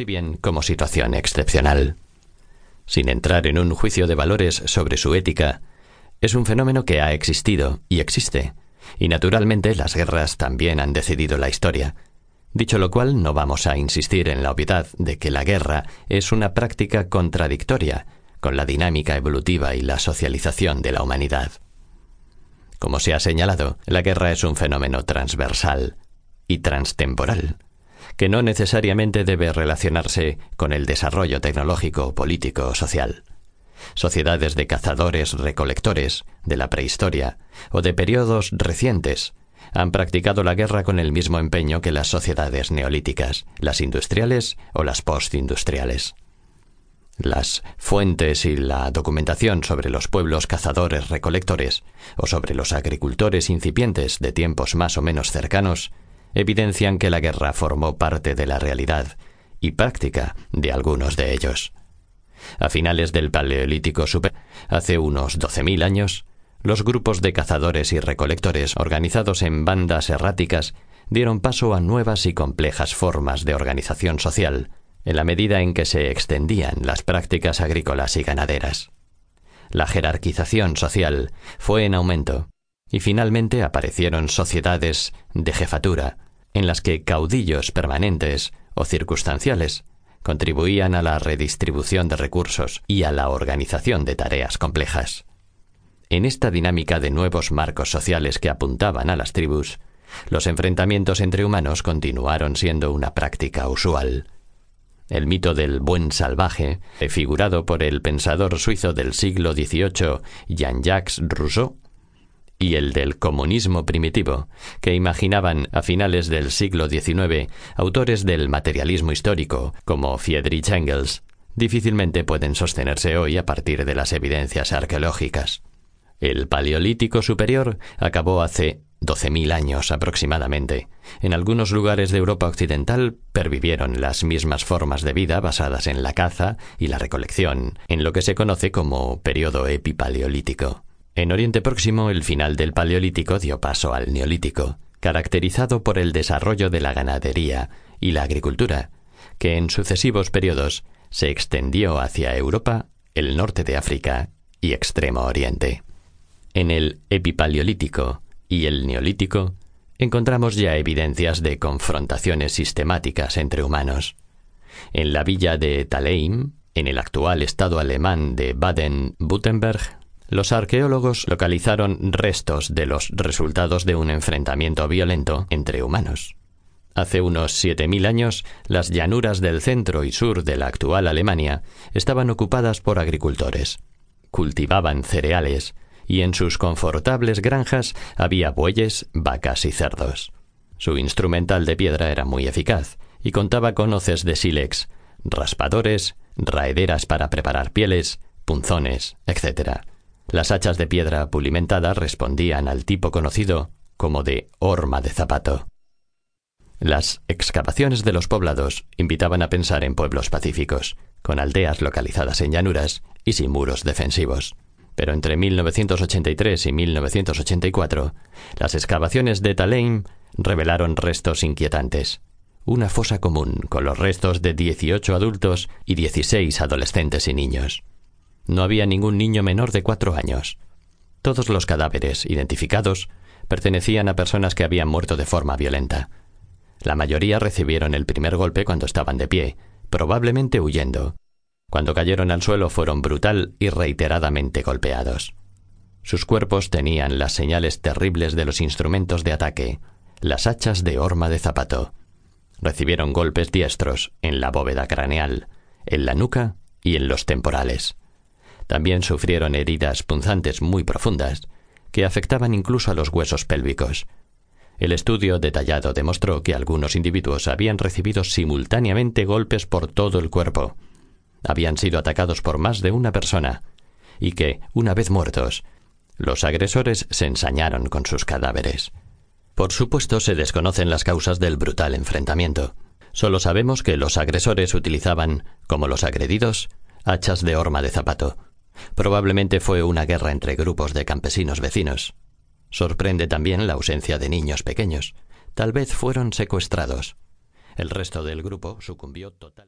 si bien como situación excepcional. Sin entrar en un juicio de valores sobre su ética, es un fenómeno que ha existido y existe, y naturalmente las guerras también han decidido la historia. Dicho lo cual, no vamos a insistir en la obviedad de que la guerra es una práctica contradictoria con la dinámica evolutiva y la socialización de la humanidad. Como se ha señalado, la guerra es un fenómeno transversal y transtemporal, que no necesariamente debe relacionarse con el desarrollo tecnológico, político o social. Sociedades de cazadores recolectores de la prehistoria o de periodos recientes han practicado la guerra con el mismo empeño que las sociedades neolíticas, las industriales o las postindustriales. Las fuentes y la documentación sobre los pueblos cazadores recolectores o sobre los agricultores incipientes de tiempos más o menos cercanos evidencian que la guerra formó parte de la realidad y práctica de algunos de ellos. A finales del Paleolítico Superior, hace unos 12.000 años, los grupos de cazadores y recolectores organizados en bandas erráticas dieron paso a nuevas y complejas formas de organización social, en la medida en que se extendían las prácticas agrícolas y ganaderas. La jerarquización social fue en aumento, y finalmente aparecieron sociedades de jefatura, en las que caudillos permanentes o circunstanciales contribuían a la redistribución de recursos y a la organización de tareas complejas. En esta dinámica de nuevos marcos sociales que apuntaban a las tribus, los enfrentamientos entre humanos continuaron siendo una práctica usual. El mito del buen salvaje, figurado por el pensador suizo del siglo XVIII Jean-Jacques Rousseau, y el del comunismo primitivo, que imaginaban a finales del siglo XIX autores del materialismo histórico como Friedrich Engels, difícilmente pueden sostenerse hoy a partir de las evidencias arqueológicas. El Paleolítico Superior acabó hace 12.000 años aproximadamente. En algunos lugares de Europa Occidental pervivieron las mismas formas de vida basadas en la caza y la recolección, en lo que se conoce como periodo epipaleolítico. En Oriente Próximo el final del Paleolítico dio paso al Neolítico, caracterizado por el desarrollo de la ganadería y la agricultura, que en sucesivos periodos se extendió hacia Europa, el norte de África y Extremo Oriente. En el Epipaleolítico y el Neolítico encontramos ya evidencias de confrontaciones sistemáticas entre humanos. En la villa de Taleim, en el actual estado alemán de Baden-Württemberg, los arqueólogos localizaron restos de los resultados de un enfrentamiento violento entre humanos. Hace unos 7.000 años, las llanuras del centro y sur de la actual Alemania estaban ocupadas por agricultores. Cultivaban cereales, y en sus confortables granjas había bueyes, vacas y cerdos. Su instrumental de piedra era muy eficaz y contaba con hoces de sílex, raspadores, raederas para preparar pieles, punzones, etc. Las hachas de piedra pulimentada respondían al tipo conocido como de horma de zapato. Las excavaciones de los poblados invitaban a pensar en pueblos pacíficos, con aldeas localizadas en llanuras y sin muros defensivos pero entre 1983 y 1984, las excavaciones de Taleim revelaron restos inquietantes. Una fosa común con los restos de 18 adultos y 16 adolescentes y niños. No había ningún niño menor de cuatro años. Todos los cadáveres identificados pertenecían a personas que habían muerto de forma violenta. La mayoría recibieron el primer golpe cuando estaban de pie, probablemente huyendo, cuando cayeron al suelo fueron brutal y reiteradamente golpeados. Sus cuerpos tenían las señales terribles de los instrumentos de ataque, las hachas de horma de zapato. Recibieron golpes diestros en la bóveda craneal, en la nuca y en los temporales. También sufrieron heridas punzantes muy profundas, que afectaban incluso a los huesos pélvicos. El estudio detallado demostró que algunos individuos habían recibido simultáneamente golpes por todo el cuerpo, habían sido atacados por más de una persona, y que, una vez muertos, los agresores se ensañaron con sus cadáveres. Por supuesto, se desconocen las causas del brutal enfrentamiento. Solo sabemos que los agresores utilizaban, como los agredidos, hachas de horma de zapato. Probablemente fue una guerra entre grupos de campesinos vecinos. Sorprende también la ausencia de niños pequeños. Tal vez fueron secuestrados. El resto del grupo sucumbió total.